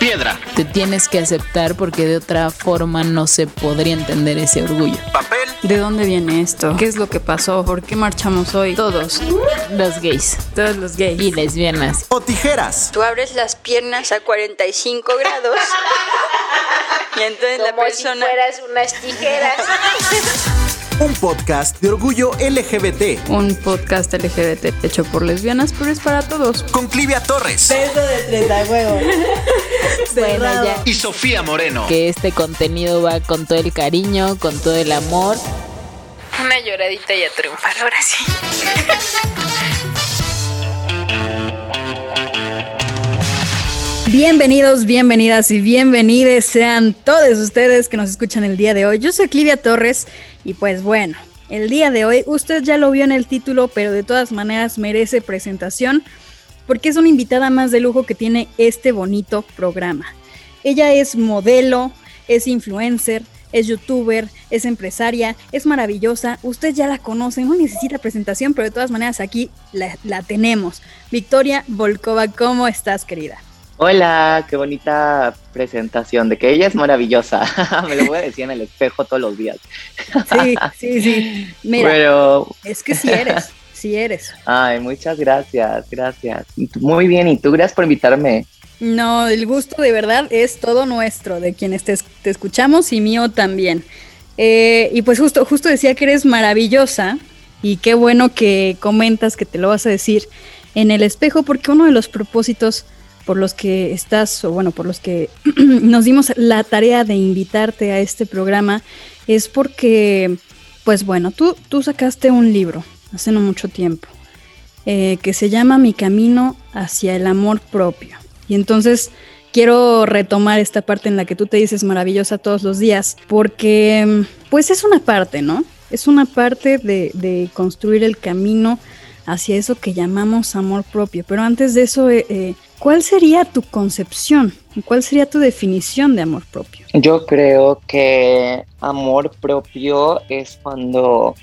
Piedra. Te tienes que aceptar porque de otra forma no se podría entender ese orgullo. Papel. ¿De dónde viene esto? ¿Qué es lo que pasó? ¿Por qué marchamos hoy? Todos. Los gays Todos los gays. y lesbianas. O tijeras. Tú abres las piernas a 45 grados y entonces la Como persona... si fueras unas tijeras. Un podcast de orgullo LGBT. Un podcast LGBT hecho por lesbianas, pero es para todos. Con Clivia Torres. Bueno, ya Y Sofía Moreno. que este contenido va con todo el cariño, con todo el amor. Una lloradita y a triunfar, ahora sí. Bienvenidos, bienvenidas y bienvenides sean todos ustedes que nos escuchan el día de hoy. Yo soy Clivia Torres y pues bueno, el día de hoy usted ya lo vio en el título, pero de todas maneras merece presentación porque es una invitada más de lujo que tiene este bonito programa. Ella es modelo, es influencer, es youtuber, es empresaria, es maravillosa. Usted ya la conoce, no necesita presentación, pero de todas maneras aquí la, la tenemos. Victoria Volkova, ¿cómo estás, querida? Hola, qué bonita presentación de que ella es maravillosa. Me lo voy a decir en el espejo todos los días. Sí, sí, sí. Mira, Pero, es que si eres, si eres. ay, muchas gracias, gracias. Muy bien, y tú, gracias por invitarme. No, el gusto de verdad es todo nuestro, de quienes te, te escuchamos y mío también. Eh, y pues justo, justo decía que eres maravillosa y qué bueno que comentas que te lo vas a decir en el espejo, porque uno de los propósitos por los que estás, o bueno, por los que nos dimos la tarea de invitarte a este programa, es porque, pues bueno, tú, tú sacaste un libro hace no mucho tiempo, eh, que se llama Mi Camino hacia el Amor Propio. Y entonces quiero retomar esta parte en la que tú te dices maravillosa todos los días, porque pues es una parte, ¿no? Es una parte de, de construir el camino hacia eso que llamamos amor propio. Pero antes de eso, eh, eh, ¿cuál sería tu concepción? ¿Cuál sería tu definición de amor propio? Yo creo que amor propio es cuando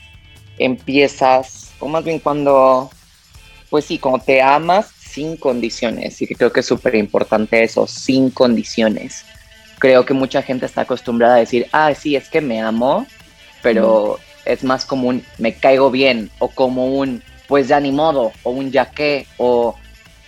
empiezas, o más bien cuando, pues sí, cuando te amas sin condiciones. Y que creo que es súper importante eso, sin condiciones. Creo que mucha gente está acostumbrada a decir, ah, sí, es que me amo, pero es más como un me caigo bien o como un pues ya ni modo o un ya o,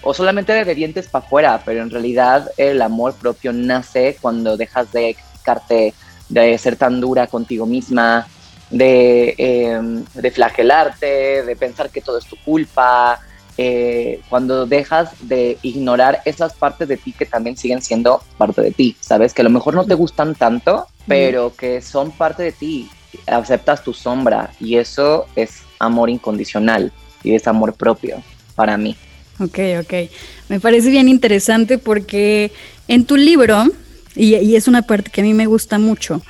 o solamente de dientes para afuera, pero en realidad el amor propio nace cuando dejas de criticarte, de ser tan dura contigo misma, de, eh, de flagelarte, de pensar que todo es tu culpa, eh, cuando dejas de ignorar esas partes de ti que también siguen siendo parte de ti, ¿sabes? Que a lo mejor no te gustan tanto, pero que son parte de ti. Aceptas tu sombra y eso es amor incondicional y es amor propio para mí. Ok, ok. Me parece bien interesante porque en tu libro, y, y, es una parte que a mí me gusta mucho,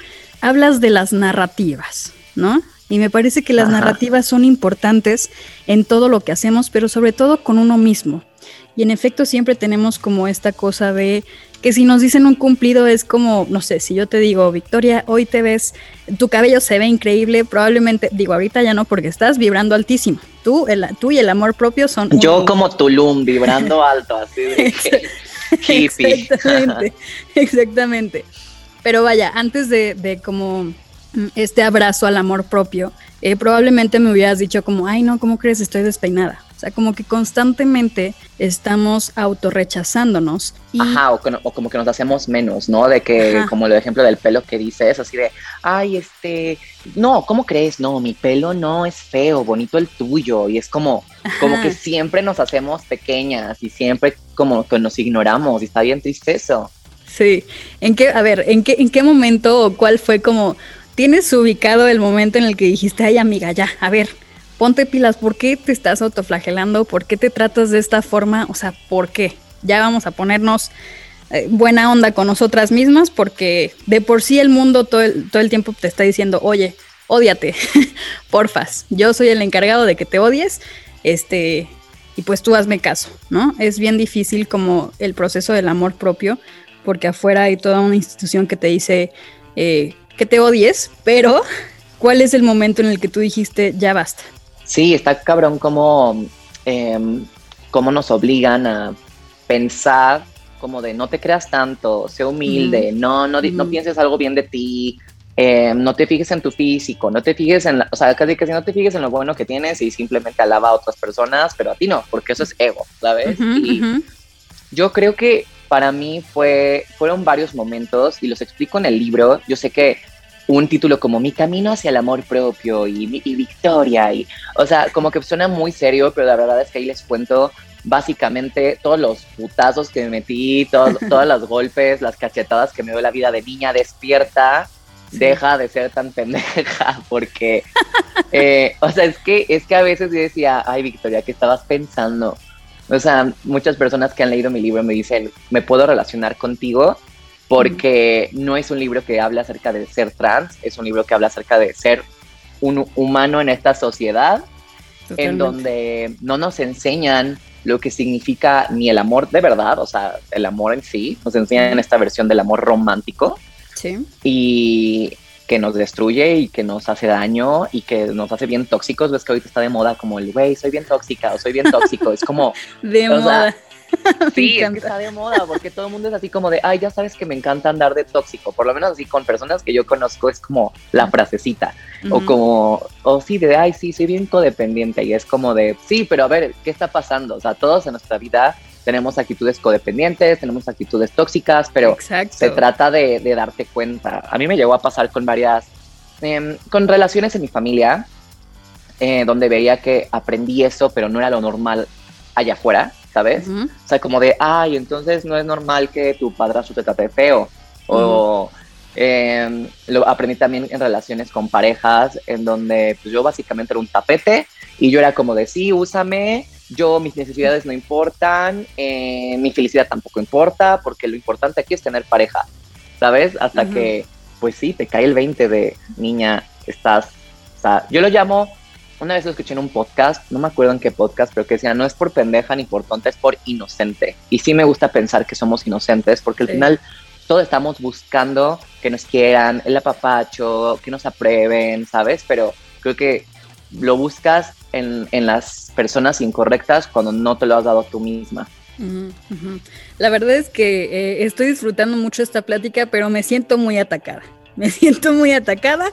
hablas de las narrativas, ¿no? Y me parece que las Ajá. narrativas son importantes en todo lo que hacemos, pero sobre todo con uno mismo. Y en efecto siempre tenemos como esta cosa de que si nos dicen un cumplido es como, no sé, si yo te digo, Victoria, hoy te ves, tu cabello se ve increíble, probablemente, digo, ahorita ya no porque estás vibrando altísimo. Tú, el, tú y el amor propio son... Yo como Tulum, vibrando alto, así de que hippie. Exactamente, exactamente. Pero vaya, antes de, de como mm, este abrazo al amor propio, eh, probablemente me hubieras dicho como, ay no, ¿cómo crees? Estoy despeinada. O sea, como que constantemente estamos autorrechazándonos. Y, Ajá, o, que no- o como que nos hacemos menos, ¿no? De que, Ajá. como el ejemplo del pelo que dices, así de, ay, este, no, ¿cómo crees? No, mi pelo no es feo, bonito el tuyo. Y es como, como que siempre nos hacemos pequeñas y siempre como que nos ignoramos y está bien triste eso. Sí. ¿En qué, a ver, ¿en qué, en qué momento o cuál fue como, tienes ubicado el momento en el que dijiste, ay amiga, ya, a ver, ponte pilas, ¿por qué te estás autoflagelando? ¿Por qué te tratas de esta forma? O sea, ¿por qué? Ya vamos a ponernos eh, buena onda con nosotras mismas porque de por sí el mundo todo el, todo el tiempo te está diciendo, oye, ódiate, porfas, yo soy el encargado de que te odies, este, y pues tú hazme caso, ¿no? Es bien difícil como el proceso del amor propio porque afuera hay toda una institución que te dice eh, que te odies, pero ¿cuál es el momento en el que tú dijiste ya basta? Sí, está cabrón como, em, cómo nos obligan a pensar como de no te creas tanto, sé humilde, no, no, no pienses algo bien de ti, eh, no te fijes en tu físico, no te fijes en, la, o sea, casi que si no te fijes en lo bueno que tienes y simplemente alaba a otras personas, pero a ti no, porque eso es ego, ¿sabes? y yo creo que para mí fue, fueron varios momentos y los explico en el libro. Yo sé que un título como Mi camino hacia el amor propio y, y Victoria, y, o sea, como que suena muy serio, pero la verdad es que ahí les cuento básicamente todos los putazos que me metí, todos, todos los golpes, las cachetadas que me dio la vida de niña despierta. Deja de ser tan pendeja, porque, eh, o sea, es que, es que a veces yo decía, ay, Victoria, ¿qué estabas pensando? O sea, muchas personas que han leído mi libro me dicen, me puedo relacionar contigo porque no es un libro que habla acerca de ser trans, es un libro que habla acerca de ser un humano en esta sociedad, en donde no nos enseñan lo que significa ni el amor de verdad, o sea, el amor en sí, nos enseñan esta versión del amor romántico. Sí. Y que nos destruye y que nos hace daño y que nos hace bien tóxicos. Ves que ahorita está de moda como el, güey, soy bien tóxica o soy bien tóxico. Es como... de moda. sí, es que está de moda porque todo el mundo es así como de, ay, ya sabes que me encanta andar de tóxico. Por lo menos así con personas que yo conozco es como la frasecita. O como, o sí, de, ay, sí, soy bien codependiente. Y es como de, sí, pero a ver, ¿qué está pasando? O sea, todos en nuestra vida tenemos actitudes codependientes, tenemos actitudes tóxicas, pero se trata de, darte cuenta. A mí me llegó a pasar con varias, em, con relaciones en mi familia, eh, donde veía que aprendí eso, pero no era lo normal allá afuera, ¿sabes? O sea, como de, ay, entonces no es normal que tu padrastro te trate feo. O em, lo aprendí también en relaciones con parejas, en donde pues, yo básicamente era un tapete y yo era como de, sí, úsame, yo mis necesidades no importan, eh, mi felicidad tampoco importa, porque lo importante aquí es tener pareja, ¿sabes? Hasta que, pues sí, te cae el 20 de niña, estás, o sea, yo lo llamo, una vez lo escuché en un podcast, no me acuerdo en qué podcast, pero que decía, no es por pendeja ni por tonta, es por inocente. Y sí me gusta pensar que somos inocentes, porque al final todos estamos buscando que nos quieran, el apapacho, que nos aprueben, ¿sabes? Pero creo que lo buscas en, las personas incorrectas cuando no te lo has dado tú misma. La verdad es que eh, estoy disfrutando mucho esta plática, pero me siento muy atacada. Me siento muy atacada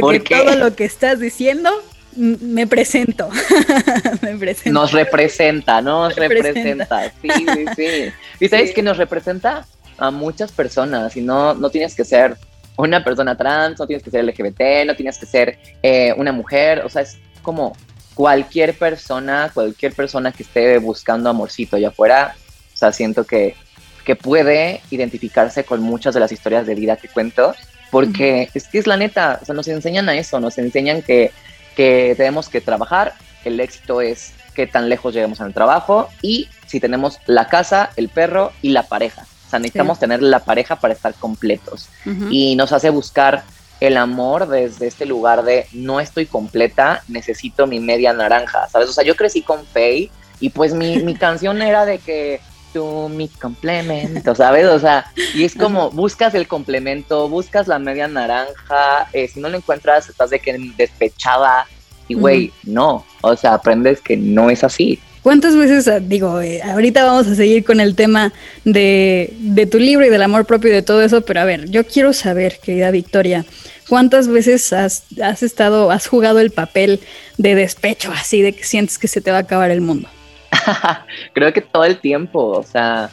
porque todo lo que estás diciendo me presento. me presento. Nos representa, nos representa. Sí, sí, sí. ¿Y sabes que nos representa? A muchas personas y no, no tienes que ser una persona trans, no tienes que ser LGBT, no tienes que ser eh, una mujer, o sea, es como cualquier persona, cualquier persona que esté buscando amorcito allá afuera, o sea, siento que, que puede identificarse con muchas de las historias de vida que cuento, porque es que es la neta, o sea, nos enseñan a eso, nos enseñan que, que tenemos que trabajar, el éxito es qué tan lejos lleguemos en el trabajo y si tenemos la casa, el perro y la pareja. O sea, necesitamos tener la pareja para estar completos. Y nos hace buscar el amor desde este lugar de no estoy completa, necesito mi media naranja, ¿sabes? O sea, yo crecí con Faye y pues mi, mi canción era de que mi complemento, ¿sabes? O sea, y es como buscas el complemento, buscas la media naranja, eh, si no lo encuentras estás de que despechada y güey, no, o sea, aprendes que no es así. ¿Cuántas veces, ah, digo, eh, ahorita vamos a seguir con el tema de, de, tu libro y del amor propio y de todo eso, pero a ver, yo quiero saber, querida Victoria, ¿cuántas veces has, has estado, has jugado el papel de despecho, así de que sientes que se te va a acabar el mundo? Creo que todo el tiempo, o sea,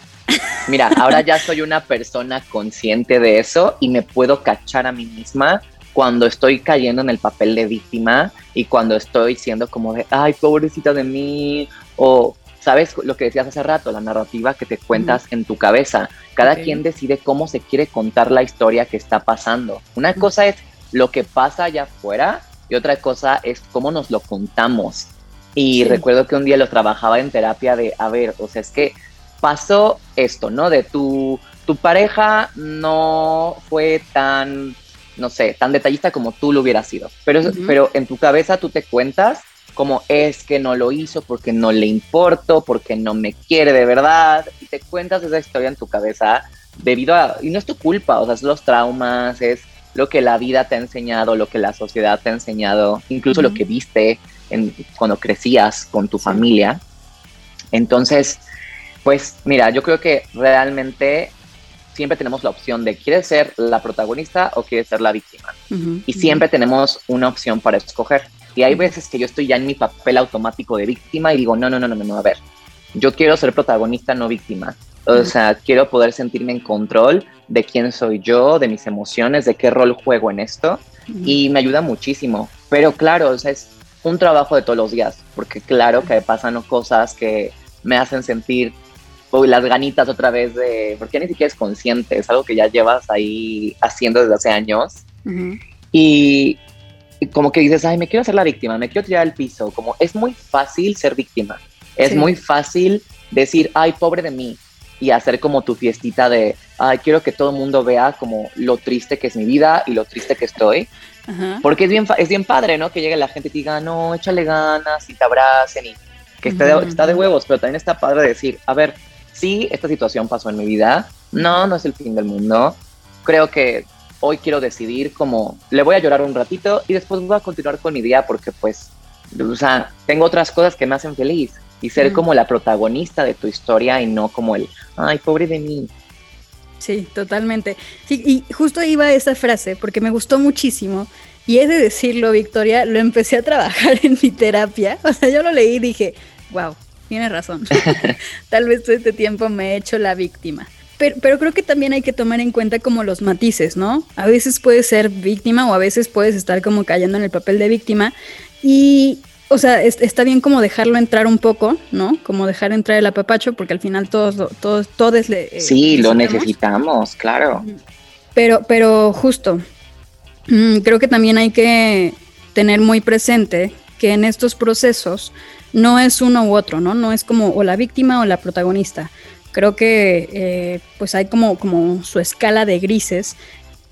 mira, ahora ya soy una persona consciente de eso y me puedo cachar a mí misma cuando estoy cayendo en el papel de víctima y cuando estoy siendo como de, ay, pobrecita de mí, o, ¿sabes? Lo que decías hace rato, la narrativa que te cuentas en tu cabeza. Cada quien decide cómo se quiere contar la historia que está pasando. Una cosa es lo que pasa allá afuera y otra cosa es cómo nos lo contamos. Y recuerdo que un día lo trabajaba en terapia de, a ver, o sea, es que pasó esto, ¿no? De tu, tu pareja no fue tan, no sé, tan detallista como tú lo hubieras sido. Pero, pero en tu cabeza tú te cuentas como es que no lo hizo porque no le importo, porque no me quiere de verdad, y te cuentas esa historia en tu cabeza debido a, y no es tu culpa, o sea, es los traumas, es lo que la vida te ha enseñado, lo que la sociedad te ha enseñado, incluso lo que viste en, cuando crecías con tu familia. Entonces, Pues mira, yo creo que realmente siempre tenemos la opción de ¿quieres ser la protagonista o quieres ser la víctima? Y siempre tenemos una opción para escoger. Y hay veces que yo estoy ya en mi papel automático de víctima y digo, no, no, no, no, no, a ver, yo quiero ser protagonista, no víctima. O sea, quiero poder sentirme en control de quién soy yo, de mis emociones, de qué rol juego en esto. Y me ayuda muchísimo. Pero claro, o sea, es un trabajo de todos los días, porque claro que pasan cosas que me hacen sentir las ganitas otra vez de, porque ni siquiera es consciente, es algo que ya llevas ahí haciendo desde hace años. y, como que dices, ay, me quiero hacer la víctima, me quiero tirar al piso, como es muy fácil ser víctima, es muy fácil decir, ay, pobre de mí, y hacer como tu fiestita de, ay, quiero que todo el mundo vea como lo triste que es mi vida y lo triste que estoy. Porque es bien, es bien padre, ¿no? Que llegue la gente y diga, no, échale ganas y te abracen y que está, de, está de huevos, pero también está padre decir, a ver, sí, esta situación pasó en mi vida, no, no es el fin del mundo. Creo que hoy quiero decidir como, le voy a llorar un ratito y después voy a continuar con mi día porque pues, o sea, tengo otras cosas que me hacen feliz y ser como la protagonista de tu historia y no como el, ay, pobre de mí. Sí, totalmente. y justo iba esa frase porque me gustó muchísimo y he de decirlo, Victoria, lo empecé a trabajar en mi terapia. O sea, yo lo leí y dije, wow, tienes razón. Tal vez todo este tiempo me he hecho la víctima. Pero, pero, creo que también hay que tomar en cuenta como los matices, ¿no? A veces puedes ser víctima o a veces puedes estar como cayendo en el papel de víctima y, o sea, está bien como dejarlo entrar un poco, ¿no? Como dejar entrar el apapacho porque al final todos, todos, todos le... Eh, sí, lo necesitamos, claro. Pero, pero justo, mm, creo que también hay que tener muy presente que en estos procesos no es uno u otro, ¿no? No es como o la víctima o la protagonista. Creo que eh, pues hay como, como su escala de grises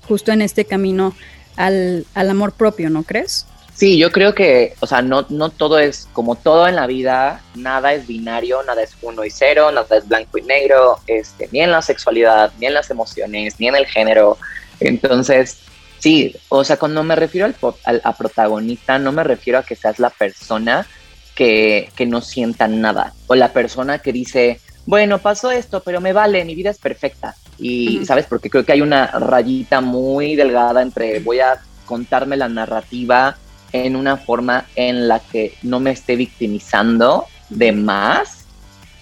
justo en este camino al, amor propio, ¿no crees? Sí, yo creo que, o sea, no, no todo es como todo en la vida, nada es binario, nada es uno y cero, nada es blanco y negro, este, ni en la sexualidad, ni en las emociones, ni en el género. Entonces, sí, o sea, cuando me refiero al, al a protagonista, no me refiero a que seas la persona que, no sientan nada. O la persona que dice, bueno, pasó esto, pero me vale, mi vida es perfecta. Y, ¿sabes? Porque creo que hay una rayita muy delgada entre voy a contarme la narrativa en una forma en la que no me esté victimizando de más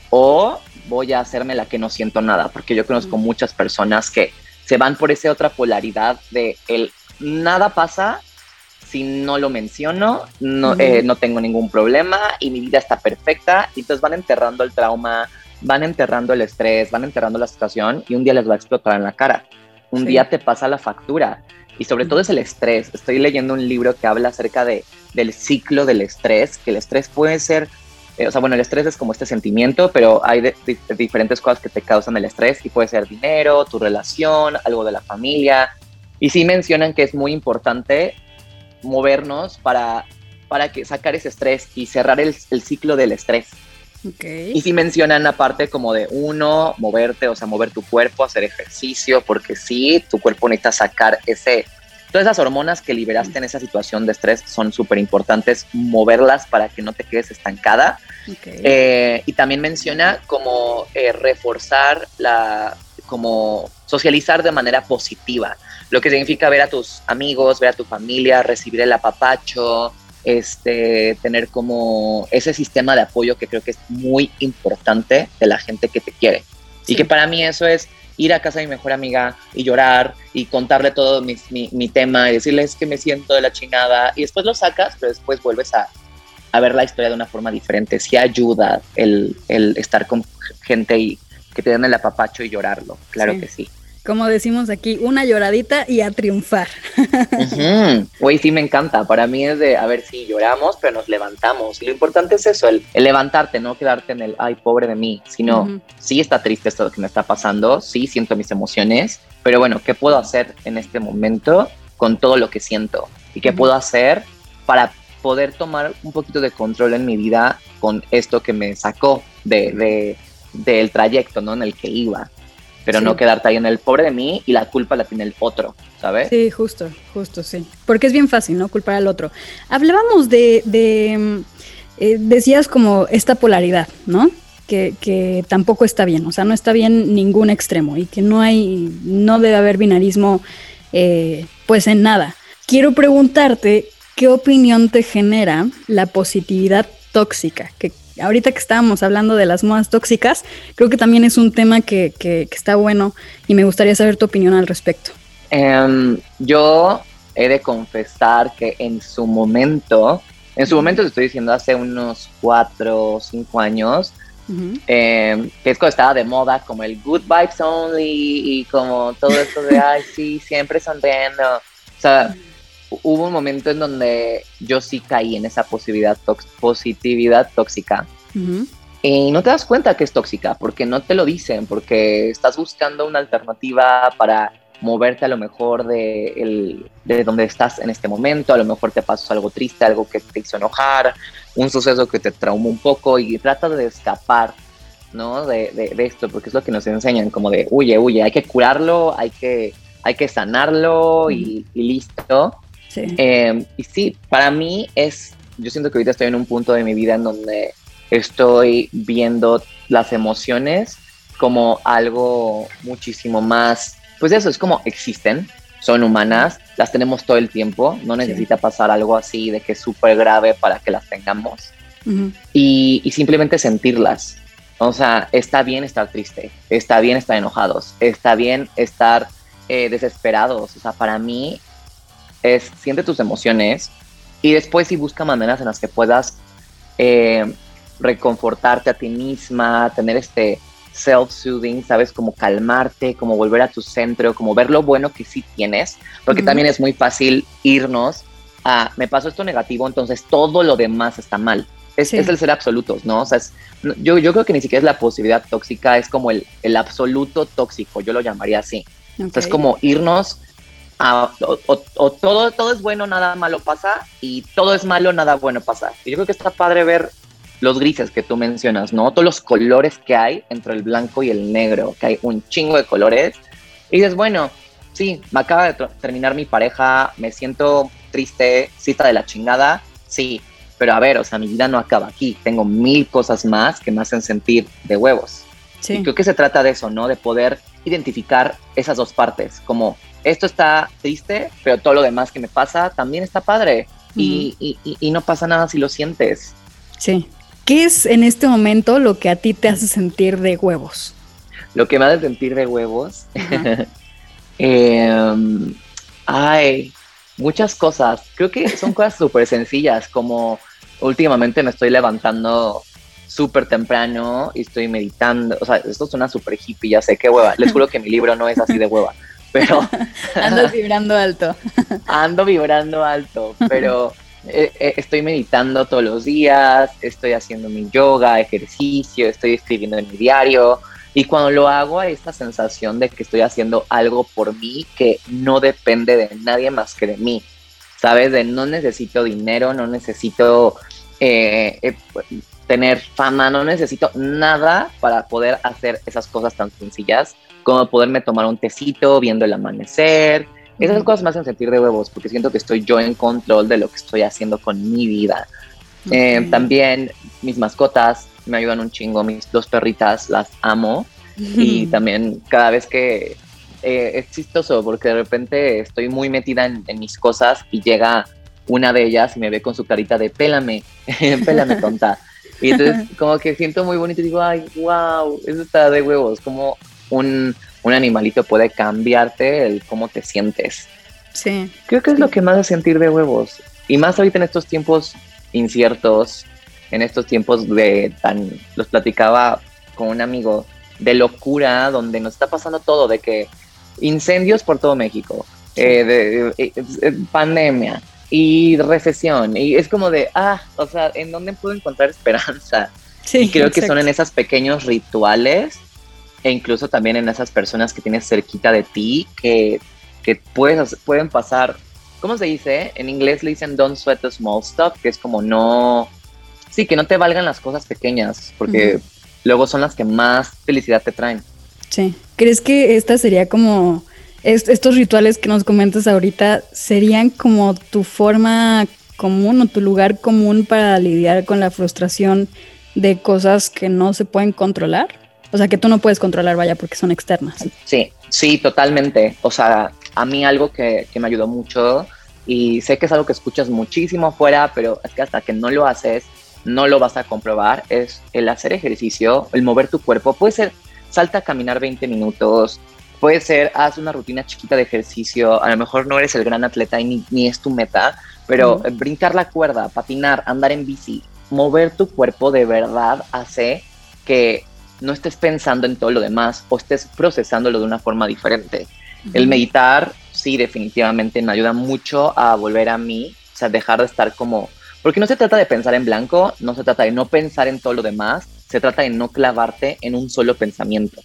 o voy a hacerme la que no siento nada, porque yo conozco muchas personas que se van por esa otra polaridad de el nada pasa si no lo menciono, no, eh, no tengo ningún problema y mi vida está perfecta. Y entonces van enterrando el trauma, van enterrando el estrés, van enterrando la situación y un día les va a explotar en la cara. Un día te pasa la factura. Y sobre todo es el estrés. Estoy leyendo un libro que habla acerca de, del ciclo del estrés, que el estrés puede ser, eh, o sea, bueno, el estrés es como este sentimiento, pero hay diferentes cosas que te causan el estrés y puede ser dinero, tu relación, algo de la familia. Y sí mencionan que es muy importante movernos para, para que sacar ese estrés y cerrar el, ciclo del estrés. Y si mencionan aparte como de uno, moverte, o sea, mover tu cuerpo, hacer ejercicio, porque sí, tu cuerpo necesita sacar ese... Todas esas hormonas que liberaste en esa situación de estrés son súper importantes, moverlas para que no te quedes estancada. Eh, y también menciona como eh, reforzar la, como socializar de manera positiva lo que significa ver a tus amigos, ver a tu familia, recibir el apapacho, este, tener como ese sistema de apoyo que creo que es muy importante de la gente que te quiere. Y que para mí eso es ir a casa de mi mejor amiga y llorar y contarle todo mi, mi, tema y decirles que me siento de la chingada y después lo sacas, pero después vuelves a, a ver la historia de una forma diferente. Sí ayuda el, el estar con gente y que te den el apapacho y llorarlo, claro que sí como decimos aquí, una lloradita y a triunfar. Güey, sí me encanta. Para mí es de, a ver, si lloramos, pero nos levantamos. Lo importante es eso, el, levantarte, no quedarte en el, ay, pobre de mí, sino, sí está triste esto que me está pasando, sí siento mis emociones, pero bueno, ¿qué puedo hacer en este momento con todo lo que siento? ¿Y qué puedo hacer para poder tomar un poquito de control en mi vida con esto que me sacó de, del trayecto ¿no? en el que iba? Pero no quedarte ahí en el pobre de mí y la culpa la tiene el otro, ¿sabes? Sí, justo, justo, sí. Porque es bien fácil, ¿no? Culpar al otro. Hablábamos de, de eh, decías como esta polaridad, ¿no? que, que, tampoco está bien, o sea, no está bien ningún extremo y que no hay, no debe haber binarismo eh, pues en nada. Quiero preguntarte, ¿qué opinión te genera la positividad tóxica? Que ahorita que estábamos hablando de las modas tóxicas, creo que también es un tema que, que, está bueno y me gustaría saber tu opinión al respecto. Um, yo he de confesar que en su momento, en su momento te estoy diciendo hace unos cuatro o cinco años, eh, que es cuando estaba de moda como el good vibes only y como todo esto de, ay, sí, siempre sonriendo. O sea, hubo un momento en donde yo sí caí en esa positividad, positividad tóxica. Y no te das cuenta que es tóxica, porque no te lo dicen, porque estás buscando una alternativa para moverte a lo mejor de, el, de donde estás en este momento, a lo mejor te pasó algo triste, algo que te hizo enojar, un suceso que te traumó un poco y trata de escapar, ¿no? De, de, esto, porque es lo que nos enseñan, como de, huye, huye, hay que curarlo, hay que, hay que sanarlo y, listo. Sí. Em, y sí, para mí es, yo siento que ahorita estoy en un punto de mi vida en donde estoy viendo las emociones como algo muchísimo más, pues eso, es como existen, son humanas, las tenemos todo el tiempo, no necesita pasar algo así de que es súper grave para que las tengamos. y, simplemente sentirlas. O sea, está bien estar triste, está bien estar enojados, está bien estar eh, desesperados. O sea, para mí es siente tus emociones y después sí busca maneras en las que puedas eh, reconfortarte a ti misma, tener este self-soothing, ¿sabes? Como calmarte, como volver a tu centro, como ver lo bueno que sí tienes, porque también es muy fácil irnos a, me pasó esto negativo, entonces todo lo demás está mal. Es, el ser absolutos, ¿no? O sea, yo, yo creo que ni siquiera es la posibilidad tóxica, es como el, el absoluto tóxico, yo lo llamaría así. es como irnos o, todo, todo es bueno, nada malo pasa, y todo es malo, nada bueno pasa. Y yo creo que está padre ver los grises que tú mencionas, ¿no? Todos los colores que hay entre el blanco y el negro, que hay un chingo de colores. Y dices, bueno, sí, me acaba de terminar mi pareja, me siento triste, cita de la chingada, sí, pero a ver, o sea, mi vida no acaba aquí, tengo mil cosas más que me hacen sentir de huevos. Sí. Y creo que se trata de eso, ¿no? De poder identificar esas dos partes, como esto está triste, pero todo lo demás que me pasa también está padre. y, y, y, no pasa nada si lo sientes. Sí. ¿Qué es en este momento lo que a ti te hace sentir de huevos? Lo que me hace sentir de huevos. Em, ay, muchas cosas. Creo que son cosas súper sencillas, como últimamente me estoy levantando súper temprano y estoy meditando. O sea, esto suena súper hippie, ya sé qué hueva. Les juro que mi libro no es así de hueva. Pero. Ando vibrando alto. Ando vibrando alto, pero eh, eh, estoy meditando todos los días, estoy haciendo mi yoga, ejercicio, estoy escribiendo en mi diario. Y cuando lo hago hay esta sensación de que estoy haciendo algo por mí que no depende de nadie más que de mí. ¿Sabes? De no necesito dinero, no necesito eh, tener fama, no necesito nada para poder hacer esas cosas tan sencillas como poderme tomar un tecito viendo el amanecer, esas cosas me hacen sentir de huevos porque siento que estoy yo en control de lo que estoy haciendo con mi vida. Eh, también mis mascotas me ayudan un chingo, mis dos perritas las amo y también cada vez que eh, es chistoso porque de repente estoy muy metida en, mis cosas y llega una de ellas y me ve con su carita de pélame, pélame tonta. Y entonces como que siento muy bonito y digo, ay, wow, eso está de huevos, como un, un animalito puede cambiarte el cómo te sientes. Sí. Creo que es lo que más hace sentir de huevos. Y más ahorita en estos tiempos inciertos, en estos tiempos de tan, los platicaba con un amigo, de locura, donde nos está pasando todo, de que incendios por todo México, eh, de, eh, eh, pandemia y recesión, y es como de, ah, o sea, ¿en dónde puedo encontrar esperanza? Sí, y creo que son en esos pequeños rituales e incluso también en esas personas que tienes cerquita de ti que, que puedes, pueden pasar, ¿cómo se dice? En inglés le dicen don't sweat the small stuff, que es como no, sí, que no te valgan las cosas pequeñas, porque luego son las que más felicidad te traen. Sí, ¿crees que esta sería como, estos rituales que nos comentas ahorita, serían como tu forma común o tu lugar común para lidiar con la frustración de cosas que no se pueden controlar. O sea, que tú no puedes controlar, vaya, porque son externas. Sí, sí, totalmente. O sea, a mí algo que, que me ayudó mucho y sé que es algo que escuchas muchísimo afuera, pero es que hasta que no lo haces, no lo vas a comprobar, es el hacer ejercicio, el mover tu cuerpo. Puede ser, salta a caminar 20 minutos, puede ser, haz una rutina chiquita de ejercicio, a lo mejor no eres el gran atleta y ni, ni es tu meta, pero brincar la cuerda, patinar, andar en bici, mover tu cuerpo de verdad hace que no estés pensando en todo lo demás o estés procesándolo de una forma diferente. El meditar, sí, definitivamente me ayuda mucho a volver a mí, o sea, dejar de estar como, porque no se trata de pensar en blanco, no se trata de no pensar en todo lo demás, se trata de no clavarte en un solo pensamiento.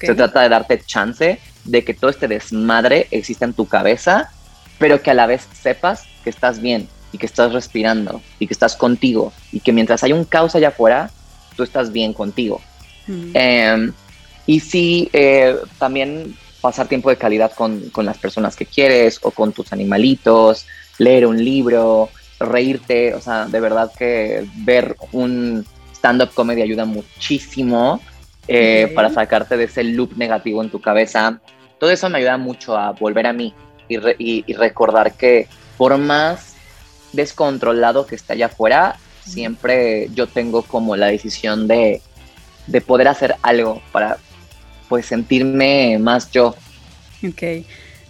Se trata de darte chance de que todo este desmadre exista en tu cabeza, pero que a la vez sepas que estás bien y que estás respirando y que estás contigo y que mientras hay un caos allá afuera, tú estás bien contigo. Em, y sí, eh, también pasar tiempo de calidad con, con, las personas que quieres o con tus animalitos, leer un libro, reírte, o sea, de verdad que ver un stand-up comedy ayuda muchísimo eh, para sacarte de ese loop negativo en tu cabeza. Todo eso me ayuda mucho a volver a mí y, y, recordar que por más descontrolado que esté allá afuera, siempre yo tengo como la decisión de, de poder hacer algo para pues sentirme más yo. Ok.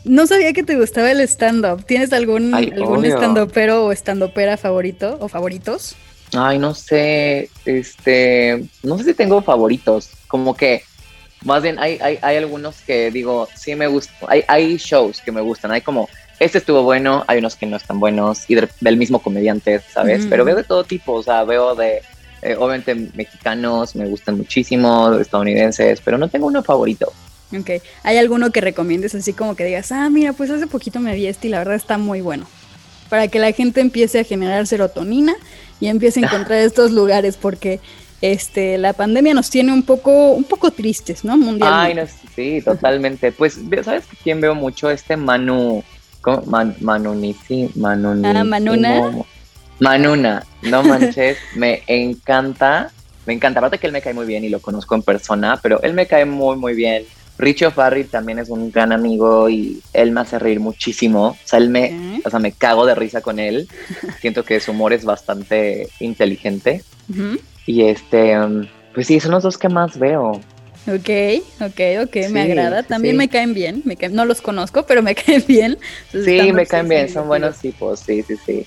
No sabía que te gustaba el stand-up. ¿Tienes algún, algún stand-upero o stand-upera favorito o favoritos? Ay, no sé, este, no sé si tengo favoritos, como que más bien hay, hay, hay algunos que digo, sí me gustan, hay, hay shows que me gustan, hay como, este estuvo bueno, hay unos que no están buenos, y del mismo comediante, ¿sabes? Pero veo de todo tipo, o sea, veo de, eh, obviamente mexicanos, me gustan muchísimo, estadounidenses, pero no tengo uno favorito. Ok, ¿hay alguno que recomiendes así como que digas, ah, mira, pues hace poquito me vi este y la verdad está muy bueno? Para que la gente empiece a generar serotonina y empiece a encontrar estos lugares, porque este, la pandemia nos tiene un poco, un poco tristes, ¿no? Mundialmente. Ay, no, sí, totalmente. Pues, ¿sabes quién veo mucho? Este Manu, ¿cómo? Man, Manunisi, Ah, Manuna. Manuna, no manches, me encanta, me encanta. Aparte que él me cae muy bien y lo conozco en persona, pero él me cae muy, muy bien. Richie Farrell también es un gran amigo y él me hace reír muchísimo. O sea, él me, o sea, me cago de risa con él. Siento que su humor es bastante inteligente. Y este, um, pues sí, son los dos que más veo. Ok, ok, ok, me agrada. También me caen bien, me caen, no los conozco, pero me caen bien. sí, me caen bien, son buenos tipos, sí, sí, sí.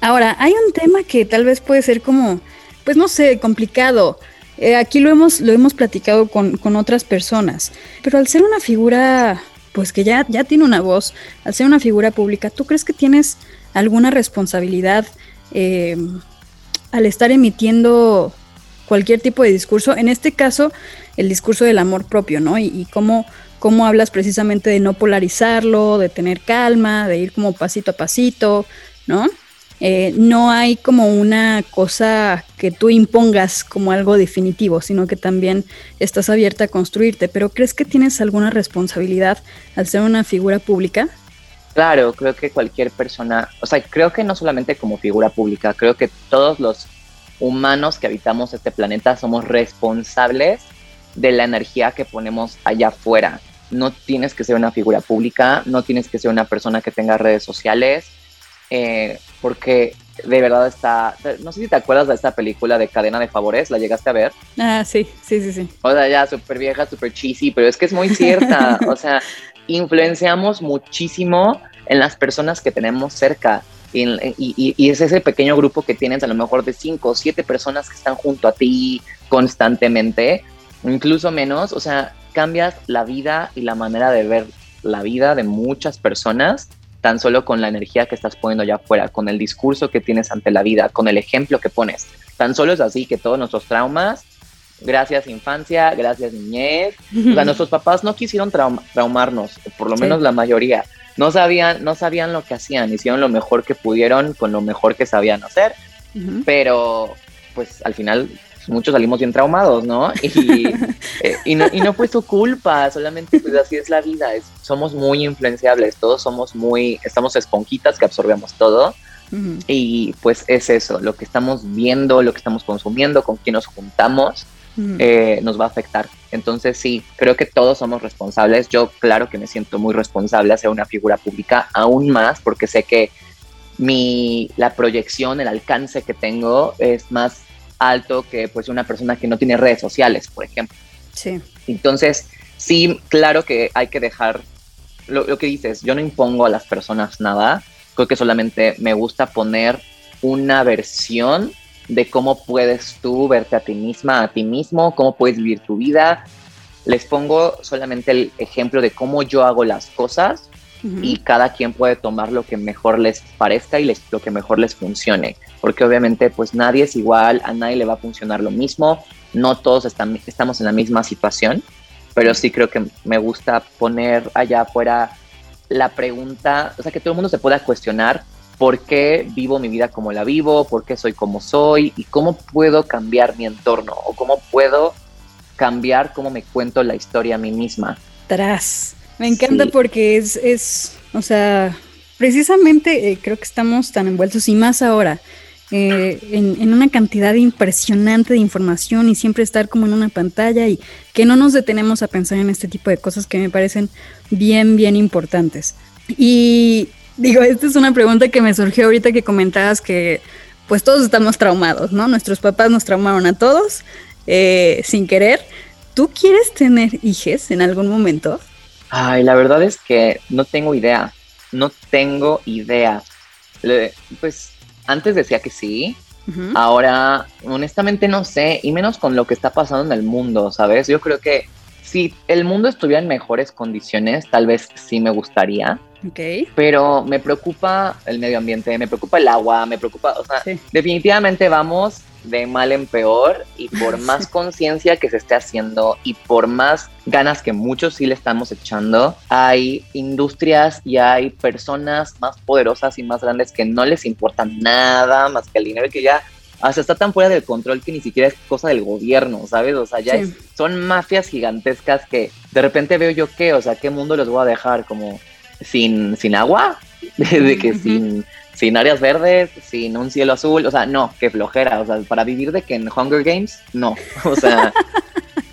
Ahora, hay un tema que tal vez puede ser como, pues no sé, complicado. Eh, aquí lo hemos, lo hemos platicado con, con, otras personas, pero al ser una figura, pues que ya, ya tiene una voz, al ser una figura pública, ¿tú crees que tienes alguna responsabilidad eh, al estar emitiendo cualquier tipo de discurso? En este caso, el discurso del amor propio, ¿no? Y, y cómo, cómo hablas precisamente de no polarizarlo, de tener calma, de ir como pasito a pasito, ¿no? Eh, no hay como una cosa que tú impongas como algo definitivo, sino que también estás abierta a construirte. Pero ¿crees que tienes alguna responsabilidad al ser una figura pública? Claro, creo que cualquier persona, o sea, creo que no solamente como figura pública, creo que todos los humanos que habitamos este planeta somos responsables de la energía que ponemos allá afuera. No tienes que ser una figura pública, no tienes que ser una persona que tenga redes sociales, eh, porque de verdad está, no sé si te acuerdas de esta película de Cadena de Favores, ¿la llegaste a ver? Ah, sí, sí, sí, sí. O sea, ya súper vieja, súper cheesy, pero es que es muy cierta, o sea, influenciamos muchísimo en las personas que tenemos cerca. Y, y, y, es ese pequeño grupo que tienes a lo mejor de cinco o siete personas que están junto a ti constantemente, incluso menos, o sea, cambias la vida y la manera de ver la vida de muchas personas tan solo con la energía que estás poniendo allá afuera, con el discurso que tienes ante la vida, con el ejemplo que pones. Tan solo es así que todos nuestros traumas, gracias infancia, gracias niñez, o sea, nuestros papás no quisieron traumarnos, por lo menos la mayoría. No sabían, no sabían lo que hacían, hicieron lo mejor que pudieron con lo mejor que sabían hacer, pero pues al final muchos salimos bien traumados, ¿no? Eh, y, no, y no fue su culpa, solamente pues así es la vida, somos muy influenciables, todos somos muy, estamos esponjitas que absorbemos todo, Y pues es eso, lo que estamos viendo, lo que estamos consumiendo, con quién nos juntamos, eh, nos va a afectar. Entonces sí, creo que todos somos responsables. Yo claro que me siento muy responsable hacia una figura pública, aún más porque sé que mi, la proyección, el alcance que tengo es más alto que pues una persona que no tiene redes sociales, por ejemplo. Sí. Entonces, sí, claro que hay que dejar lo, lo, que dices, yo no impongo a las personas nada, creo que solamente me gusta poner una versión de cómo puedes tú verte a ti misma, a ti mismo, cómo puedes vivir tu vida. Les pongo solamente el ejemplo de cómo yo hago las cosas y cada quien puede tomar lo que mejor les parezca y les, lo que mejor les funcione. Porque obviamente pues nadie es igual, a nadie le va a funcionar lo mismo, no todos están, estamos en la misma situación pero sí creo que me gusta poner allá afuera la pregunta, o sea, que todo el mundo se pueda cuestionar por qué vivo mi vida como la vivo, por qué soy como soy y cómo puedo cambiar mi entorno o cómo puedo cambiar cómo me cuento la historia a mí misma. Tras. Me encanta sí. porque es, es, o sea, precisamente eh, creo que estamos tan envueltos y más ahora eh, en, en, una cantidad impresionante de información y siempre estar como en una pantalla y que no nos detenemos a pensar en este tipo de cosas que me parecen bien, bien importantes. Y digo, esta es una pregunta que me surgió ahorita que comentabas que pues todos estamos traumados, ¿no? Nuestros papás nos traumaron a todos eh, sin querer. ¿Tú quieres tener hijos en algún momento? Ay, la verdad es que no tengo idea. No tengo idea. Le, pues antes decía que sí, uh -huh. ahora honestamente no sé, y menos con lo que está pasando en el mundo, ¿sabes? Yo creo que si el mundo estuviera en mejores condiciones, tal vez sí me gustaría. Okay. Pero me preocupa el medio ambiente, me preocupa el agua, me preocupa, o sea, sí. definitivamente vamos de mal en peor y por más conciencia que se esté haciendo y por más ganas que muchos sí le estamos echando, hay industrias y hay personas más poderosas y más grandes que no les importa nada más que el dinero y que ya hasta está tan fuera del control que ni siquiera es cosa del gobierno, ¿sabes? O sea, ya sí. es, son mafias gigantescas que de repente veo yo qué, o sea, ¿qué mundo les voy a dejar? Como sin, sin agua, de que uh -huh. sin sin áreas verdes, sin un cielo azul, o sea, no, qué flojera, o sea, para vivir de que en Hunger Games, no, o sea,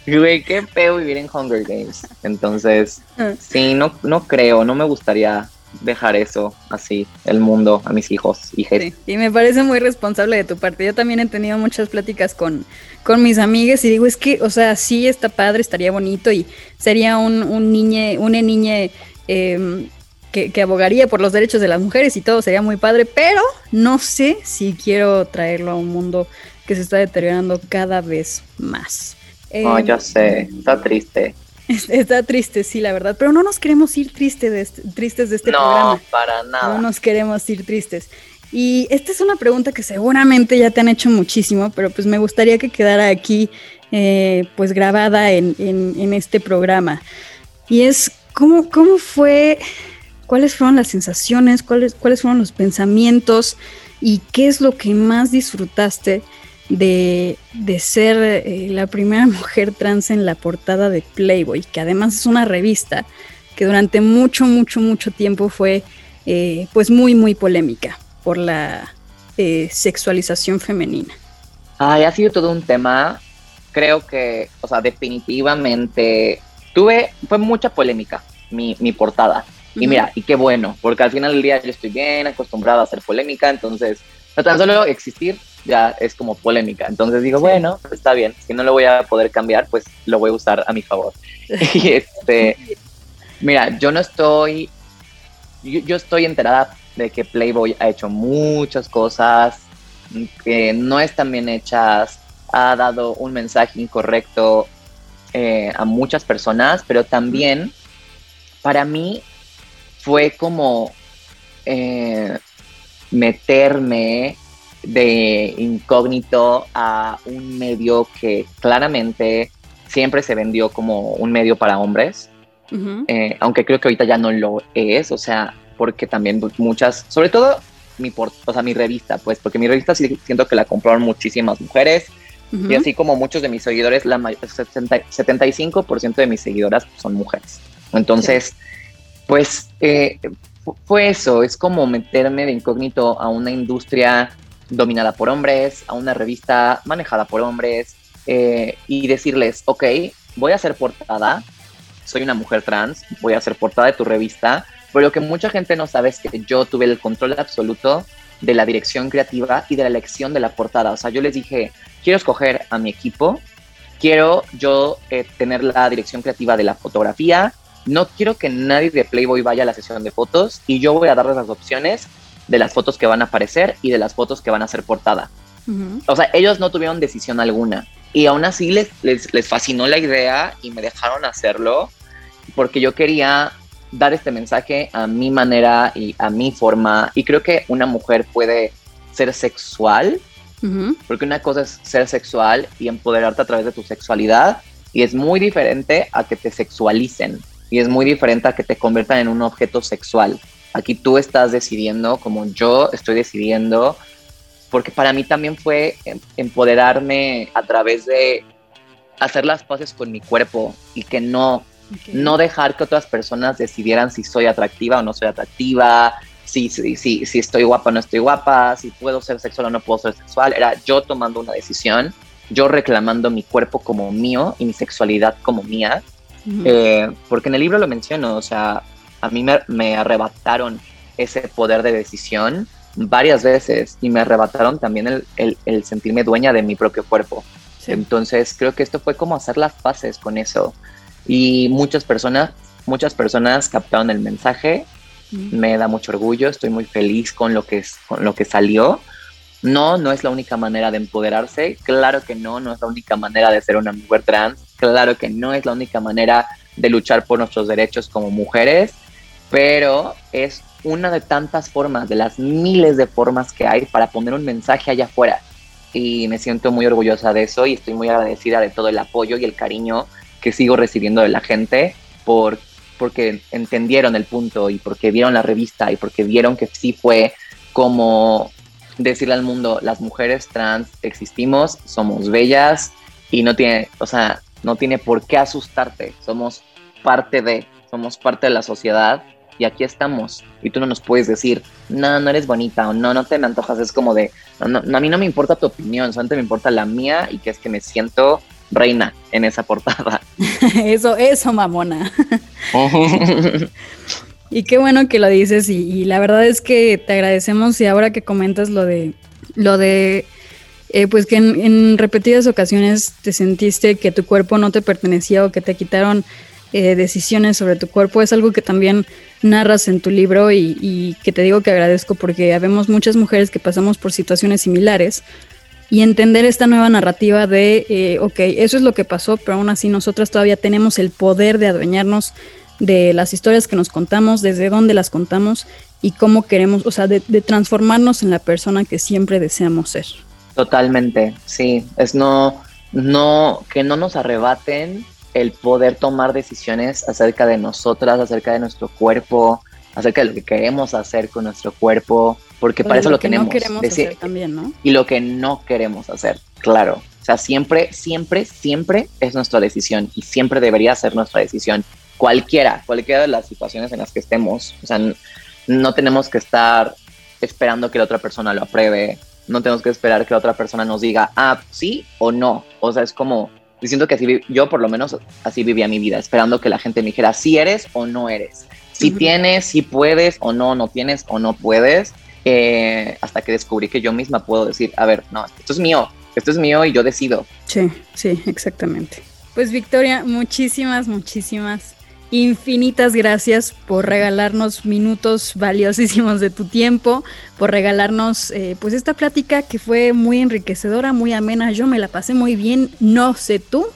güey, qué feo vivir en Hunger Games. Entonces, sí, no, no creo, no me gustaría dejar eso así, el mundo a mis hijos, hijas. Sí, y me parece muy responsable de tu parte. Yo también he tenido muchas pláticas con, con mis amigas y digo, es que, o sea, sí está padre, estaría bonito y sería un, un niñe, una niña eh, que, que, abogaría por los derechos de las mujeres y todo sería muy padre, pero no sé si quiero traerlo a un mundo que se está deteriorando cada vez más. No, eh, ya sé, está triste. Está triste, sí, la verdad, pero no nos queremos ir triste de este, tristes de este no, programa. No, para nada. No nos queremos ir tristes. Y esta es una pregunta que seguramente ya te han hecho muchísimo, pero pues me gustaría que quedara aquí eh, pues grabada en, en, en, este programa. Y es, ¿cómo, cómo fue cuáles fueron las sensaciones, cuáles, cuáles fueron los pensamientos y qué es lo que más disfrutaste de, de ser eh, la primera mujer trans en la portada de Playboy, que además es una revista que durante mucho, mucho, mucho tiempo fue eh, pues muy, muy polémica por la eh, sexualización femenina. Ay, ha sido todo un tema, creo que, o sea, definitivamente tuve, fue mucha polémica mi, mi portada y mira, y qué bueno, porque al final del día yo estoy bien acostumbrada a hacer polémica, entonces no tan solo existir ya es como polémica. Entonces digo, bueno, está bien, si no lo voy a poder cambiar, pues lo voy a usar a mi favor. y este, mira, yo no estoy, yo, yo, estoy enterada de que Playboy ha hecho muchas cosas que no están bien hechas, ha dado un mensaje incorrecto eh, a muchas personas, pero también para mí fue como eh, meterme de incógnito a un medio que claramente siempre se vendió como un medio para hombres, uh -huh. eh, aunque creo que ahorita ya no lo es, o sea, porque también muchas, sobre todo mi, por, o sea, mi revista, pues, porque mi revista sí siento que la compraron muchísimas mujeres, uh -huh. y así como muchos de mis seguidores, la 70, 75% de mis seguidoras son mujeres. Entonces, sí pues eh, fue eso, es como meterme de incógnito a una industria dominada por hombres, a una revista manejada por hombres eh, y decirles, ok, voy a ser portada, soy una mujer trans, voy a ser portada de tu revista, pero lo que mucha gente no sabe es que yo tuve el control absoluto de la dirección creativa y de la elección de la portada. O sea, yo les dije, quiero escoger a mi equipo, quiero yo eh, tener la dirección creativa de la fotografía, no quiero que nadie de Playboy vaya a la sesión de fotos y yo voy a darles las opciones de las fotos que van a aparecer y de las fotos que van a ser portada. O sea, ellos no tuvieron decisión alguna y aún así les, les, les fascinó la idea y me dejaron hacerlo porque yo quería dar este mensaje a mi manera y a mi forma. Y creo que una mujer puede ser sexual, porque una cosa es ser sexual y empoderarte a través de tu sexualidad, y es muy diferente a que te sexualicen, y es muy diferente a que te conviertan en un objeto sexual. Aquí tú estás decidiendo, como yo estoy decidiendo, porque para mí también fue em, empoderarme a través de hacer las paces con mi cuerpo y que no no dejar que otras personas decidieran si soy atractiva o no soy atractiva, si, si, si, si estoy guapa o no estoy guapa, si puedo ser sexual o no puedo ser sexual. Era yo tomando una decisión, yo reclamando mi cuerpo como mío y mi sexualidad como mía. Eh, porque en el libro lo menciono, o sea, a mí me, arrebataron ese poder de decisión varias veces y me arrebataron también el, sentirme dueña de mi propio cuerpo. Entonces creo que esto fue como hacer las paces con eso y muchas personas, muchas personas captaron el mensaje. Me da mucho orgullo, estoy muy feliz con lo que, con lo que salió. No, no es la única manera de empoderarse. Claro que no, no es la única manera de ser una mujer trans. Claro que no es la única manera de luchar por nuestros derechos como mujeres, pero es una de tantas formas, de las miles de formas que hay para poner un mensaje allá afuera. Y me siento muy orgullosa de eso y estoy muy agradecida de todo el apoyo y el cariño que sigo recibiendo de la gente por, porque entendieron el punto y porque vieron la revista y porque vieron que sí fue como decirle al mundo, las mujeres trans existimos, somos bellas y no tiene, o sea, no tiene por qué asustarte, somos parte de, somos parte de la sociedad y aquí estamos. Y tú no nos puedes decir, no, no eres bonita o no, no te me antojas. Es como de, no, no, a mí no me importa tu opinión, solamente me importa la mía y que es que me siento reina en esa portada. eso, eso, mamona. y qué bueno que lo dices y, la verdad es que te agradecemos y ahora que comentas lo de, lo de, eh, pues que en, repetidas ocasiones te sentiste que tu cuerpo no te pertenecía o que te quitaron eh, decisiones sobre tu cuerpo, es algo que también narras en tu libro y, que te digo que agradezco porque habemos muchas mujeres que pasamos por situaciones similares y entender esta nueva narrativa de, eh, ok, eso es lo que pasó, pero aún así nosotras todavía tenemos el poder de adueñarnos de las historias que nos contamos, desde dónde las contamos y cómo queremos, o sea, de, transformarnos en la persona que siempre deseamos ser. Totalmente, sí, es no, no, que no nos arrebaten el poder tomar decisiones acerca de nosotras, acerca de nuestro cuerpo, acerca de lo que queremos hacer con nuestro cuerpo, porque para eso lo, tenemos. también, ¿no? Y lo que no queremos hacer, claro. O sea, siempre, siempre, siempre es nuestra decisión y siempre debería ser nuestra decisión. Cualquiera, cualquiera de las situaciones en las que estemos. O sea, no tenemos que estar esperando que la otra persona lo apruebe. No tenemos que esperar que la otra persona nos diga, ah, sí o no. O sea, es como, diciendo que así, yo por lo menos así vivía mi vida, esperando que la gente me dijera, si eres o no eres. Si tienes, si puedes o no, no tienes o no puedes eh, hasta que descubrí que yo misma puedo decir, a ver, no, esto es mío, esto es mío y yo decido. Sí, sí, exactamente. Pues Victoria, muchísimas, muchísimas, infinitas gracias por regalarnos minutos valiosísimos de tu tiempo, por regalarnos eh, pues esta plática que fue muy enriquecedora, muy amena. Yo me la pasé muy bien, no sé tú.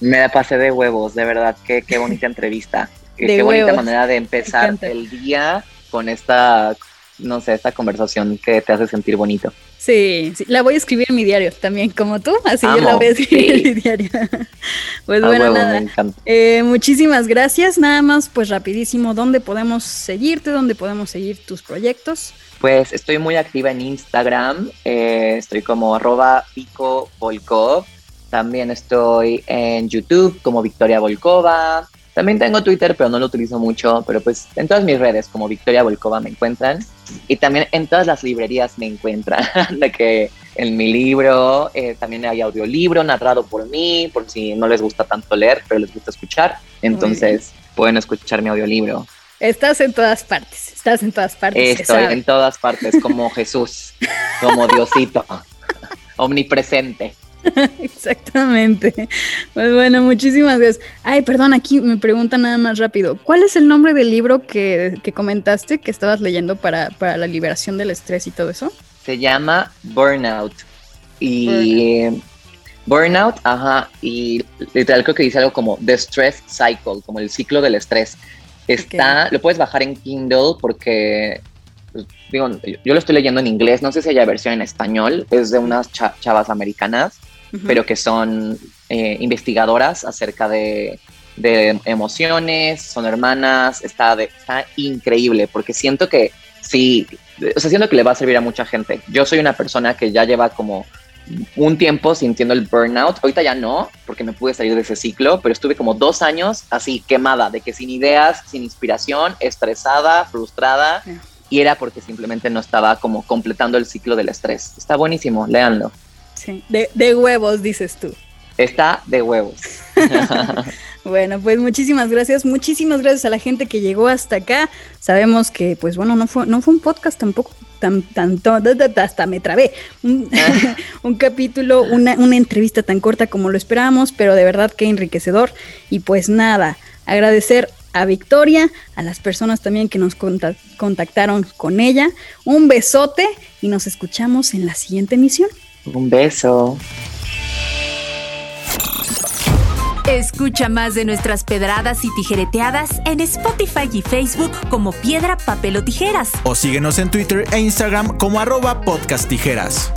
Me la pasé de huevos, de verdad, qué, qué bonita entrevista. qué bonita manera de empezar el día con esta no sé, esta conversación que te hace sentir bonito. Sí, sí, la voy a escribir en mi diario también, como tú, así yo la voy a escribir en mi diario. pues bueno, nada, eh, muchísimas gracias, nada más pues rapidísimo, ¿dónde podemos seguirte? ¿Dónde podemos seguir tus proyectos? Pues estoy muy activa en Instagram, eh, estoy como arroba pico Volkov, también estoy en YouTube como Victoria Volkova, También tengo Twitter, pero no lo utilizo mucho, pero pues en todas mis redes, como Victoria Volkova, me encuentran. Y también en todas las librerías me encuentran, de que en mi libro eh, también hay audiolibro narrado por mí, por si no les gusta tanto leer, pero les gusta escuchar. Entonces pueden escuchar mi audiolibro. Estás en todas partes, estás en todas partes. Estoy en todas partes, como Jesús, como Diosito, omnipresente. Exactamente. Pues bueno, muchísimas gracias. Ay, perdón, aquí me preguntan nada más rápido. ¿Cuál es el nombre del libro que, comentaste que estabas leyendo para, la liberación del estrés y todo eso? Se llama Burnout. Y Burnout, ajá, y literal creo que dice algo como The Stress Cycle, como el ciclo del estrés. Está, lo puedes bajar en Kindle porque pues, digo, yo lo estoy leyendo en inglés, no sé si haya versión en español, es de unas chavas americanas pero que son eh, investigadoras acerca de, emociones, son hermanas, está, está increíble, porque siento que sí, o sea, siento que le va a servir a mucha gente. Yo soy una persona que ya lleva como un tiempo sintiendo el burnout. Ahorita ya no, porque me pude salir de ese ciclo, pero estuve como dos años así quemada, de que sin ideas, sin inspiración, estresada, frustrada. Y era porque simplemente no estaba como completando el ciclo del estrés. Está buenísimo, léanlo. Sí, de, huevos, dices tú. Está de huevos. bueno, pues muchísimas gracias, muchísimas gracias a la gente que llegó hasta acá. Sabemos que, pues bueno, no fue, no fue un podcast tampoco tan, tanto, hasta me trabé. Un, capítulo, una, una entrevista tan corta como lo esperábamos, pero de verdad que enriquecedor. Y pues nada, agradecer a Victoria, a las personas también que nos contactaron con ella. Un besote y nos escuchamos en la siguiente emisión. Un beso. Escucha más de nuestras pedradas y tijereteadas en Spotify y Facebook como Piedra, Papel o Tijeras. O síguenos en Twitter e Instagram como arroba podcast tijeras.